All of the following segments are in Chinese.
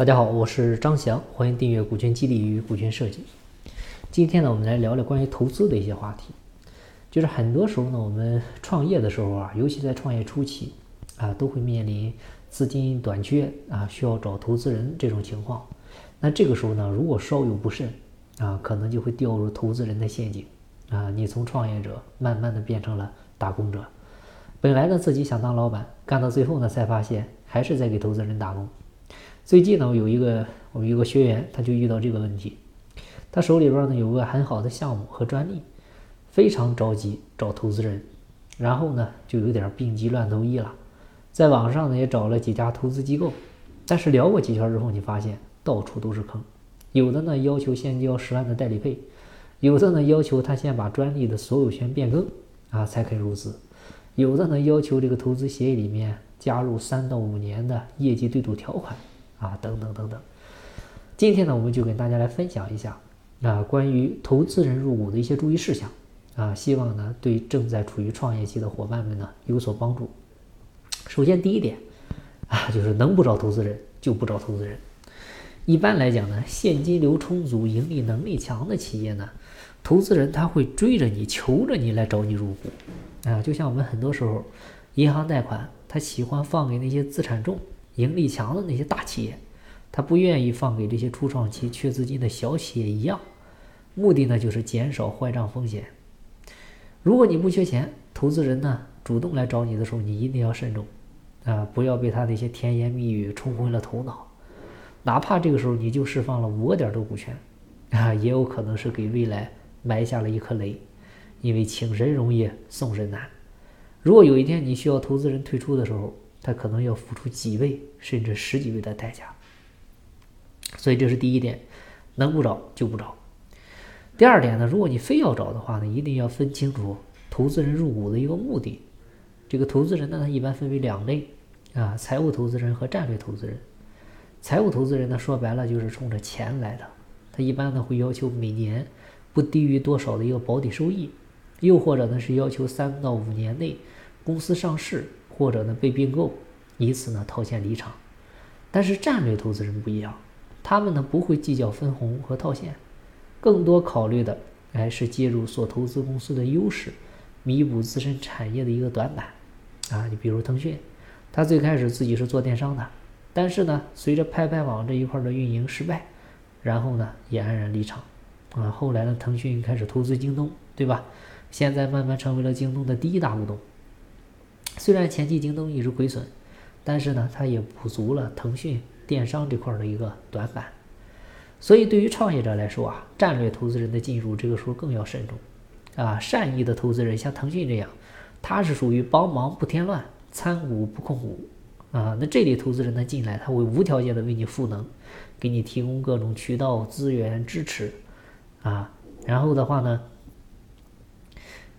大家好，我是张翔，欢迎订阅股权激励与股权设计。今天呢，我们来聊聊关于投资的一些话题。就是很多时候呢，我们创业的时候啊，尤其在创业初期啊，都会面临资金短缺啊，需要找投资人这种情况。那这个时候呢，如果稍有不慎啊，可能就会掉入投资人的陷阱啊。你从创业者慢慢的变成了打工者。本来呢，自己想当老板，干到最后呢，才发现还是在给投资人打工。最近呢，有一个我们有个学员，他就遇到这个问题，他手里边呢有个很好的项目和专利，非常着急找投资人，然后呢就有点病急乱投医了，在网上呢也找了几家投资机构，但是聊过几圈之后，你发现到处都是坑，有的呢要求先交十万的代理费，有的呢要求他先把专利的所有权变更啊才肯入资。有的呢要求这个投资协议里面加入三到五年的业绩对赌条款。啊，等等等等。今天呢，我们就跟大家来分享一下啊，关于投资人入股的一些注意事项啊，希望呢对正在处于创业期的伙伴们呢有所帮助。首先第一点啊，就是能不找投资人就不找投资人。一般来讲呢，现金流充足、盈利能力强的企业呢，投资人他会追着你、求着你来找你入股。啊，就像我们很多时候，银行贷款，他喜欢放给那些资产重、盈利强的那些大企业，他不愿意放给这些初创期缺资金的小企业一样。目的呢，就是减少坏账风险。如果你不缺钱，投资人呢主动来找你的时候，你一定要慎重啊，不要被他那些甜言蜜语冲昏了头脑。哪怕这个时候你就释放了五个点的股权，啊，也有可能是给未来埋下了一颗雷。因为请神容易送神难，如果有一天你需要投资人退出的时候，他可能要付出几倍甚至十几倍的代价。所以这是第一点，能不找就不找。第二点呢，如果你非要找的话呢，一定要分清楚投资人入股的一个目的。这个投资人呢，他一般分为两类啊，财务投资人和战略投资人。财务投资人呢，说白了就是冲着钱来的，他一般呢会要求每年不低于多少的一个保底收益。又或者呢是要求三到五年内公司上市，或者呢被并购，以此呢套现离场。但是战略投资人不一样，他们呢不会计较分红和套现，更多考虑的哎是介入所投资公司的优势，弥补自身产业的一个短板。啊，你比如腾讯，他最开始自己是做电商的，但是呢随着拍拍网这一块的运营失败，然后呢也黯然离场。啊，后来呢腾讯开始投资京东，对吧？现在慢慢成为了京东的第一大股东。虽然前期京东一直亏损，但是呢，它也补足了腾讯电商这块的一个短板。所以，对于创业者来说啊，战略投资人的进入这个时候更要慎重。啊，善意的投资人像腾讯这样，他是属于帮忙不添乱，参股不控股。啊，那这类投资人呢进来，他会无条件的为你赋能，给你提供各种渠道资源支持。啊，然后的话呢？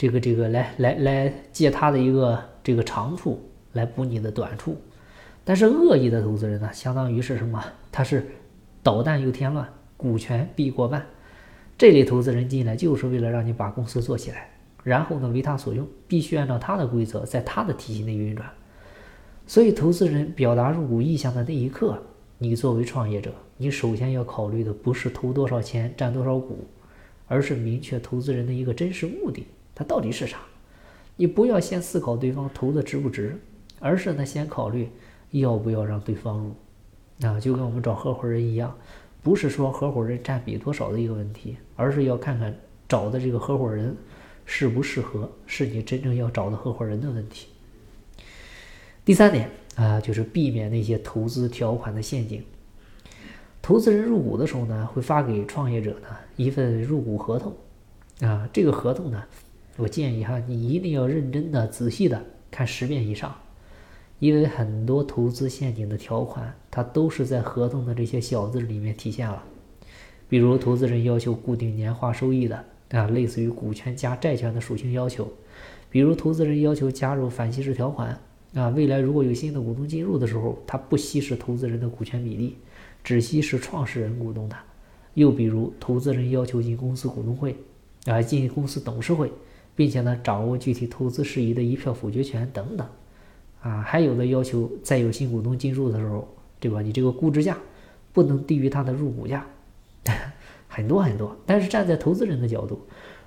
这个这个来来来借他的一个这个长处来补你的短处，但是恶意的投资人呢，相当于是什么？他是捣蛋又添乱，股权必过半。这类投资人进来就是为了让你把公司做起来，然后呢为他所用，必须按照他的规则，在他的体系内运转。所以，投资人表达入股意向的那一刻，你作为创业者，你首先要考虑的不是投多少钱、占多少股，而是明确投资人的一个真实目的。它到底是啥？你不要先思考对方投的值不值，而是呢先考虑要不要让对方入。啊，就跟我们找合伙人一样，不是说合伙人占比多少的一个问题，而是要看看找的这个合伙人适不适合，是你真正要找的合伙人的问题。第三点啊，就是避免那些投资条款的陷阱。投资人入股的时候呢，会发给创业者呢一份入股合同。啊，这个合同呢。我建议哈，你一定要认真的、仔细的看十遍以上，因为很多投资陷阱的条款，它都是在合同的这些小字里面体现了。比如，投资人要求固定年化收益的啊，类似于股权加债权的属性要求；比如，投资人要求加入反稀释条款啊，未来如果有新的股东进入的时候，他不稀释投资人的股权比例，只稀释创始人股东的；又比如，投资人要求进公司股东会啊，进公司董事会。并且呢，掌握具体投资事宜的一票否决权等等，啊，还有的要求，在有新股东进入的时候，对吧？你这个估值价不能低于它的入股价，很多很多。但是站在投资人的角度，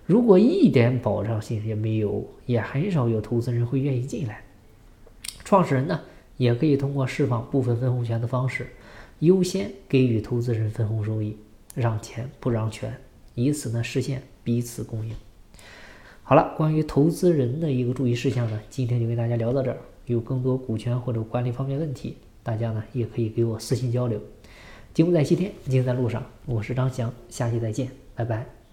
如果一点保障性也没有，也很少有投资人会愿意进来。创始人呢，也可以通过释放部分分红权的方式，优先给予投资人分红收益，让钱不让权，以此呢实现彼此共赢。好了，关于投资人的一个注意事项呢，今天就跟大家聊到这儿。有更多股权或者管理方面问题，大家呢也可以给我私信交流。金不在西天，金在路上。我是张翔，下期再见，拜拜。